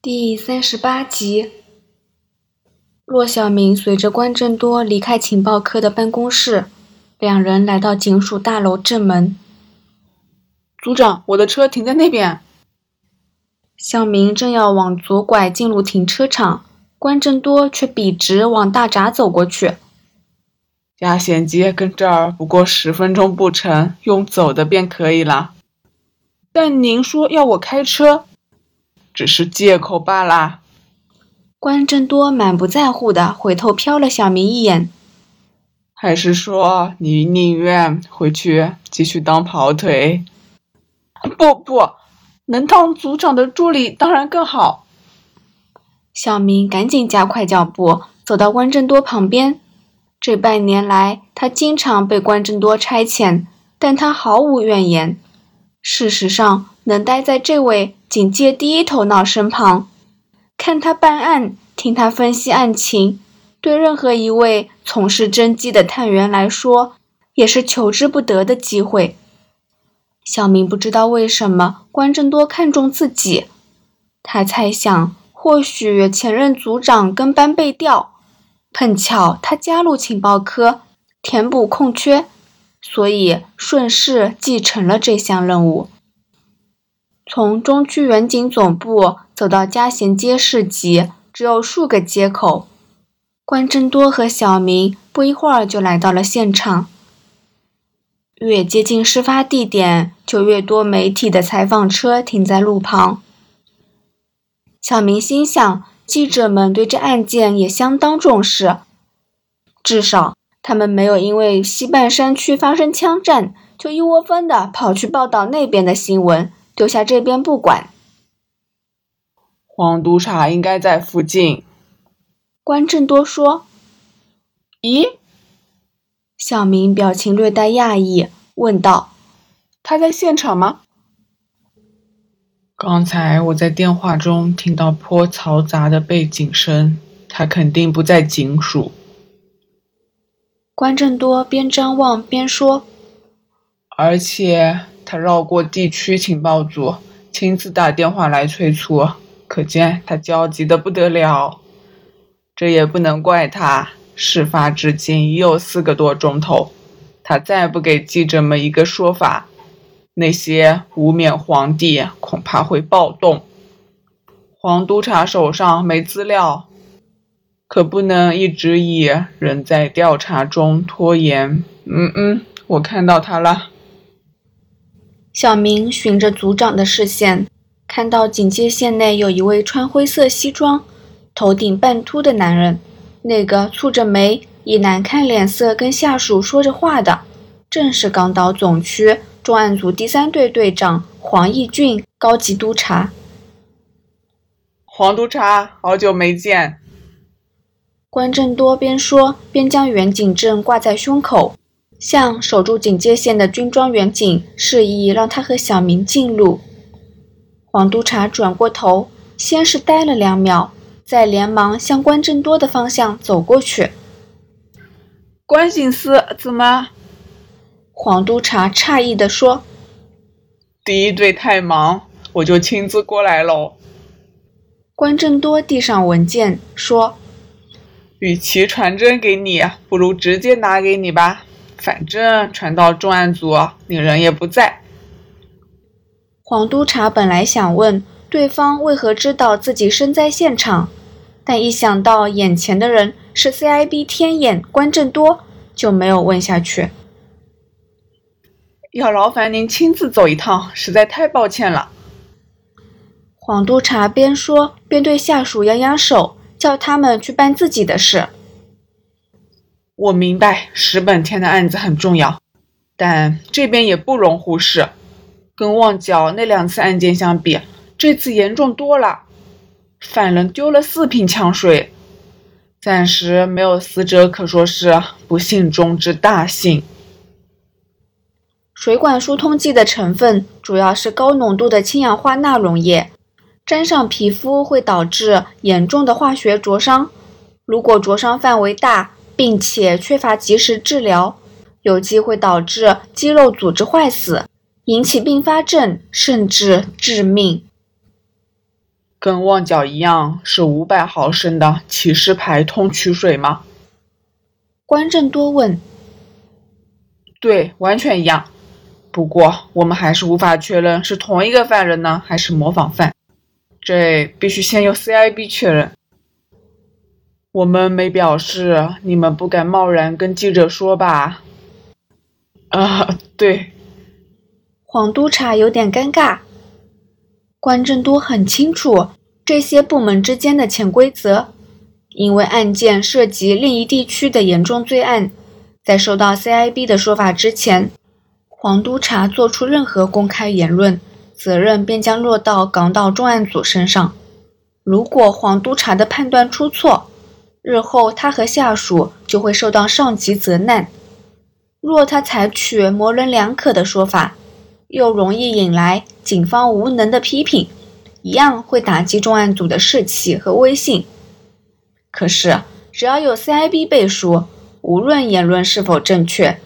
第三十八集，骆小明随着关正多离开情报科的办公室，两人来到警署大楼正门。组长，我的车停在那边。小明正要往左拐进入停车场，关正多却笔直往大闸走过去。压线街跟这儿不过十分钟步程，用走的便可以了。但您说要我开车？只是借口罢了。关正多满不在乎的回头瞟了小明一眼。还是说你宁愿回去继续当跑腿？不不，能当组长的助理当然更好。小明赶紧加快脚步，走到关正多旁边。这半年来，他经常被关正多差遣，但他毫无怨言。事实上，能待在这位警界第一头脑身旁，看他办案，听他分析案情，对任何一位从事侦缉的探员来说，也是求之不得的机会。小明不知道为什么关正多看重自己，他猜想，或许前任组长跟班被调，碰巧他加入情报科，填补空缺。所以顺势继承了这项任务。从中区远景总部走到嘉贤街市集，只有数个街口。关真多和小明不一会儿就来到了现场。越接近事发地点，就越多媒体的采访车停在路旁。小明心想，记者们对这案件也相当重视，至少。他们没有因为西半山区发生枪战，就一窝蜂的跑去报道那边的新闻，丢下这边不管。黄督察应该在附近。关正多说：“咦？”小明表情略带讶异，问道：“他在现场吗？”刚才我在电话中听到颇嘈杂的背景声，他肯定不在警署。关正多边张望边说：“而且他绕过地区情报组，亲自打电话来催促，可见他焦急的不得了。这也不能怪他，事发至今已有四个多钟头，他再不给记者们一个说法，那些无冕皇帝恐怕会暴动。黄督察手上没资料。”可不能一直以人在调查中拖延。嗯嗯，我看到他了。小明循着组长的视线，看到警戒线内有一位穿灰色西装、头顶半秃的男人。那个蹙着眉、以难看脸色跟下属说着话的，正是港岛总区重案组第三队队长黄义俊，高级督察。黄督察，好久没见。关正多边说边将远景证挂在胸口，向守住警戒线的军装远警示意让他和小明进入。黄督察转过头，先是呆了两秒，再连忙向关正多的方向走过去。关警司怎么？黄督察诧异地说：“第一队太忙，我就亲自过来喽。”关正多递上文件说。与其传真给你，不如直接拿给你吧。反正传到重案组，你人也不在。黄督察本来想问对方为何知道自己身在现场，但一想到眼前的人是 CIB 天眼关正多，就没有问下去。要劳烦您亲自走一趟，实在太抱歉了。黄督察边说边对下属扬扬手。叫他们去办自己的事。我明白石本天的案子很重要，但这边也不容忽视。跟旺角那两次案件相比，这次严重多了。犯人丢了四瓶枪水，暂时没有死者，可说是不幸中之大幸。水管疏通剂的成分主要是高浓度的氢氧化钠溶液。沾上皮肤会导致严重的化学灼伤，如果灼伤范围大，并且缺乏及时治疗，有机会导致肌肉组织坏死，引起并发症，甚至致命。跟旺角一样是五百毫升的起士牌通取水吗？关正多问。对，完全一样。不过我们还是无法确认是同一个犯人呢，还是模仿犯。这必须先由 CIB 确认。我们没表示，你们不敢贸然跟记者说吧？啊，对。黄督察有点尴尬。关正都很清楚这些部门之间的潜规则，因为案件涉及另一地区的严重罪案，在收到 CIB 的说法之前，黄督察做出任何公开言论，责任便将落到港岛重案组身上。如果黄督察的判断出错，日后他和下属就会受到上级责难。若他采取模棱两可的说法，又容易引来警方无能的批评，一样会打击重案组的士气和威信。可是，只要有 CIB 背书，无论言论是否正确，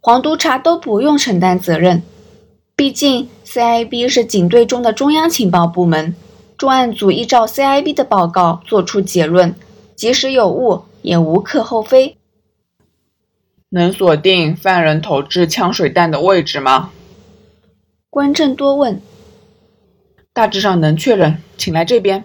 黄督察都不用承担责任。毕竟，CIB 是警队中的中央情报部门，重案组依照 CIB 的报告作出结论，即使有误，也无可厚非。能锁定犯人投掷枪水弹的位置吗？关正多问：“大致上能确认，请来这边。”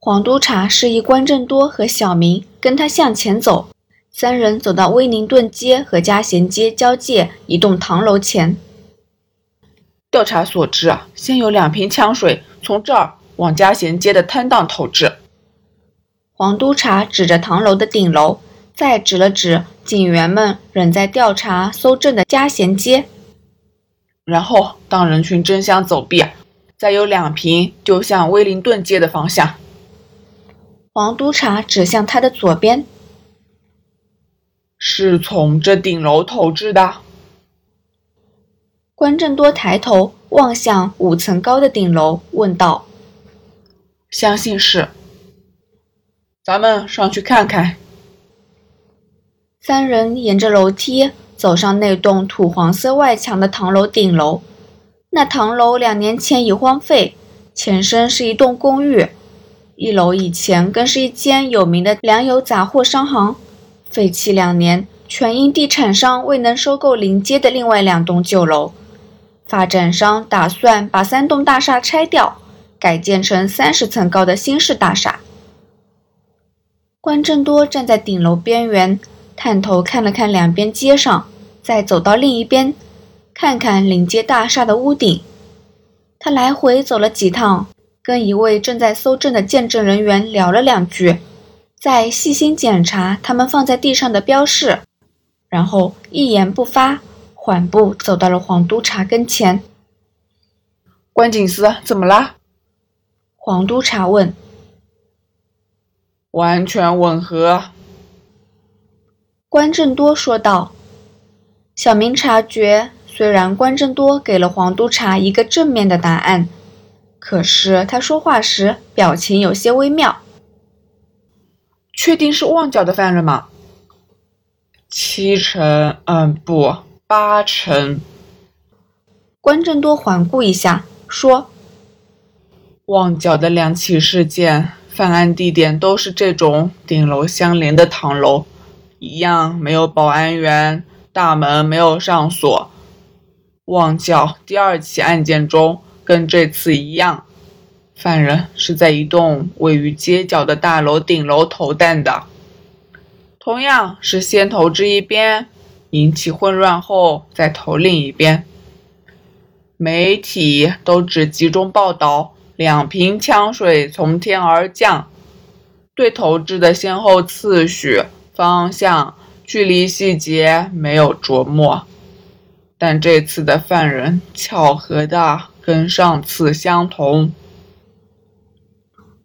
黄督察示意关正多和小明跟他向前走。三人走到威灵顿街和嘉贤街交界一栋唐楼前。调查所知啊，先有两瓶枪水从这儿往嘉贤街的摊档投掷。黄督察指着唐楼的顶楼，再指了指警员们仍在调查搜证的嘉贤街。然后，当人群争相走避，再有两瓶丢向威灵顿街的方向。黄督察指向他的左边，是从这顶楼投掷的。关正多抬头望向五层高的顶楼，问道：“相信是。咱们上去看看。”三人沿着楼梯。走上那栋土黄色外墙的唐楼顶楼，那唐楼两年前已荒废，前身是一栋公寓，一楼以前更是一间有名的粮油杂货商行，废弃两年，全因地产商未能收购临街的另外两栋旧楼。发展商打算把三栋大厦拆掉，改建成三十层高的新式大厦。关正多站在顶楼边缘。探头看了看两边街上，再走到另一边，看看临街大厦的屋顶。他来回走了几趟，跟一位正在搜证的见证人员聊了两句，再细心检查他们放在地上的标示，然后一言不发，缓步走到了黄督察跟前。关警司，怎么啦？黄督察问。完全吻合。关正多说道：“小明察觉，虽然关正多给了黄督察一个正面的答案，可是他说话时表情有些微妙。确定是旺角的犯人吗？七成，嗯，不，八成。”关正多环顾一下，说：“旺角的两起事件，犯案地点都是这种顶楼相连的唐楼。”一样没有保安员，大门没有上锁。旺角第二起案件中，跟这次一样，犯人是在一栋位于街角的大楼顶楼投弹的，同样是先投掷一边，引起混乱后再投另一边。媒体都只集中报道两瓶枪水从天而降，对投掷的先后次序。方向、距离细节没有琢磨，但这次的犯人巧合的跟上次相同。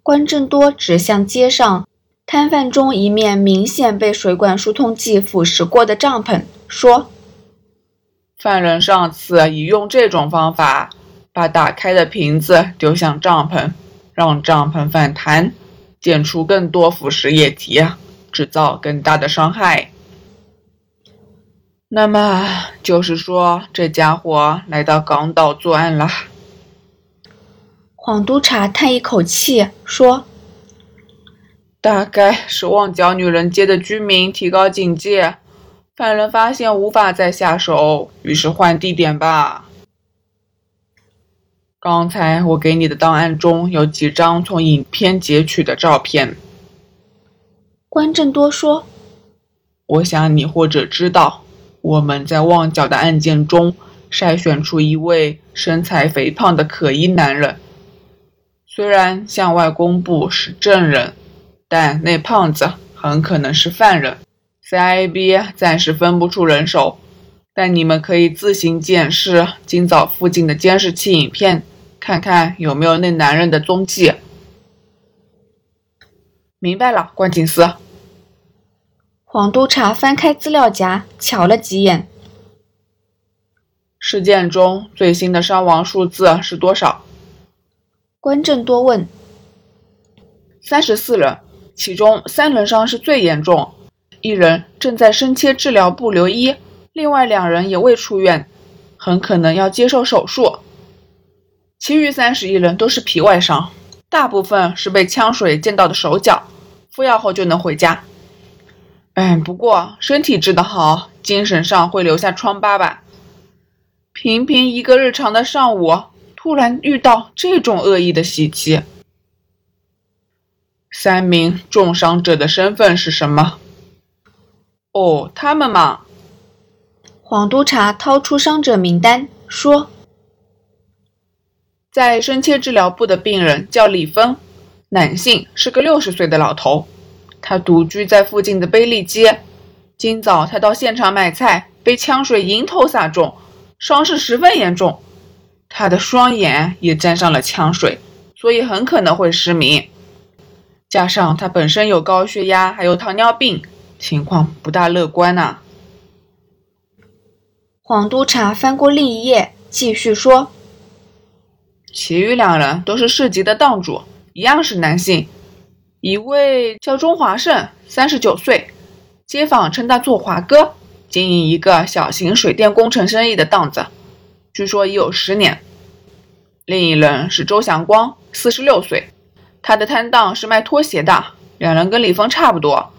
关正多指向街上摊贩中一面明显被水管疏通剂腐蚀过的帐篷，说：“犯人上次已用这种方法把打开的瓶子丢向帐篷，让帐篷反弹，溅出更多腐蚀液体。”制造更大的伤害。那么就是说，这家伙来到港岛作案了。黄督察叹一口气说：“大概是旺角女人街的居民提高警戒，犯人发现无法再下手，于是换地点吧。刚才我给你的档案中有几张从影片截取的照片。”关正多说：“我想你或者知道，我们在旺角的案件中筛选出一位身材肥胖的可疑男人。”虽然向外公布是证人，但那胖子很可能是犯人。CIB 暂时分不出人手，但你们可以自行检视今早附近的监视器影片，看看有没有那男人的踪迹。明白了，关警司。黄督察翻开资料夹，瞧了几眼。事件中最新的伤亡数字是多少？关正多问：“三十四人，其中三人伤势最严重，一人正在深切治疗部留医，另外两人也未出院，很可能要接受手术。其余三十一人都是皮外伤，大部分是被枪水溅到的手脚，敷药后就能回家。哎，不过身体治得好，精神上会留下疮疤吧？平平一个日常的上午。”突然遇到这种恶意的袭击，三名重伤者的身份是什么？哦，他们嘛。黄督察掏出伤者名单，说：“在深切治疗部的病人叫李峰，男性，是个六十岁的老头。他独居在附近的卑利街。今早他到现场买菜，被枪水迎头洒中，伤势十分严重。”他的双眼也沾上了枪水，所以很可能会失明。加上他本身有高血压，还有糖尿病，情况不大乐观呐。黄督察翻过另一页，继续说：“其余两人都是市集的档主，一样是男性。一位叫钟华胜，三十九岁，街坊称他做华哥，经营一个小型水电工程生意的档子。”据说已有十年。另一人是周祥光，四十六岁，他的摊档是卖拖鞋的。两人跟李峰差不多，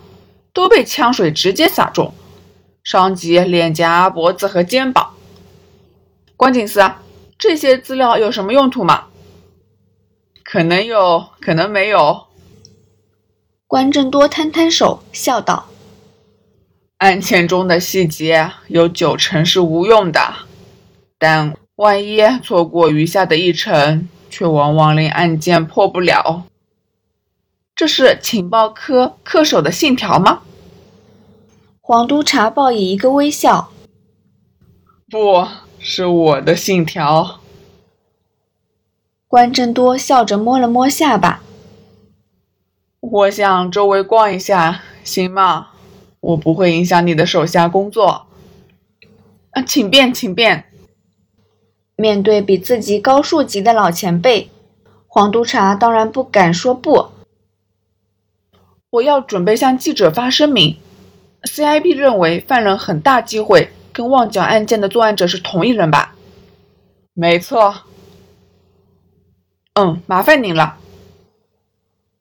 都被枪水直接洒中，伤及脸颊、脖子和肩膀。关警司，这些资料有什么用途吗？可能有，可能没有。关正多摊摊手，笑道：“案件中的细节有九成是无用的。”但万一错过余下的一成，却往往令案件破不了。这是情报科恪守的信条吗？黄督察报以一个微笑。不是我的信条。关正多笑着摸了摸下巴。我想周围逛一下，行吗？我不会影响你的手下工作。啊，请便，请便。面对比自己高数级的老前辈，黄督察当然不敢说不。我要准备向记者发声明：CIB 认为犯人很大机会跟旺角案件的作案者是同一人吧？没错。嗯，麻烦您了。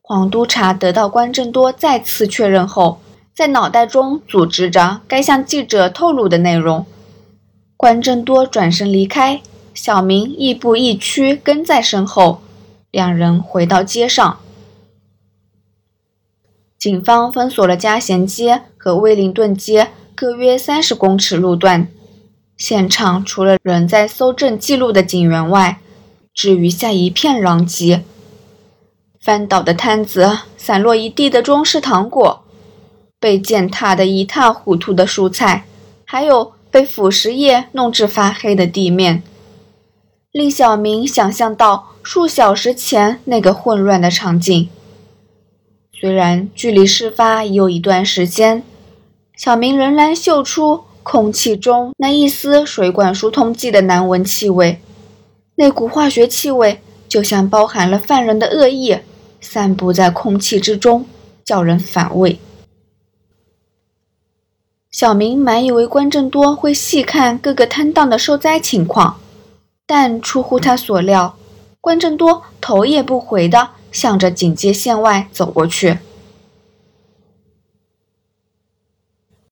黄督察得到关正多再次确认后，在脑袋中组织着该向记者透露的内容。关正多转身离开。小明亦步亦趋跟在身后，两人回到街上。警方封锁了嘉贤街和威灵顿街各约三十公尺路段，现场除了仍在搜证记录的警员外，只余下一片狼藉。翻倒的摊子，散落一地的中式糖果，被践踏得一塌糊涂的蔬菜，还有被腐蚀液弄至发黑的地面。令小明想象到数小时前那个混乱的场景。虽然距离事发已有一段时间，小明仍然嗅出空气中那一丝水管疏通剂的难闻气味。那股化学气味就像包含了犯人的恶意，散布在空气之中，叫人反胃。小明满以为关正多会细看各个摊档的受灾情况。但出乎他所料，关正多头也不回地向着警戒线外走过去。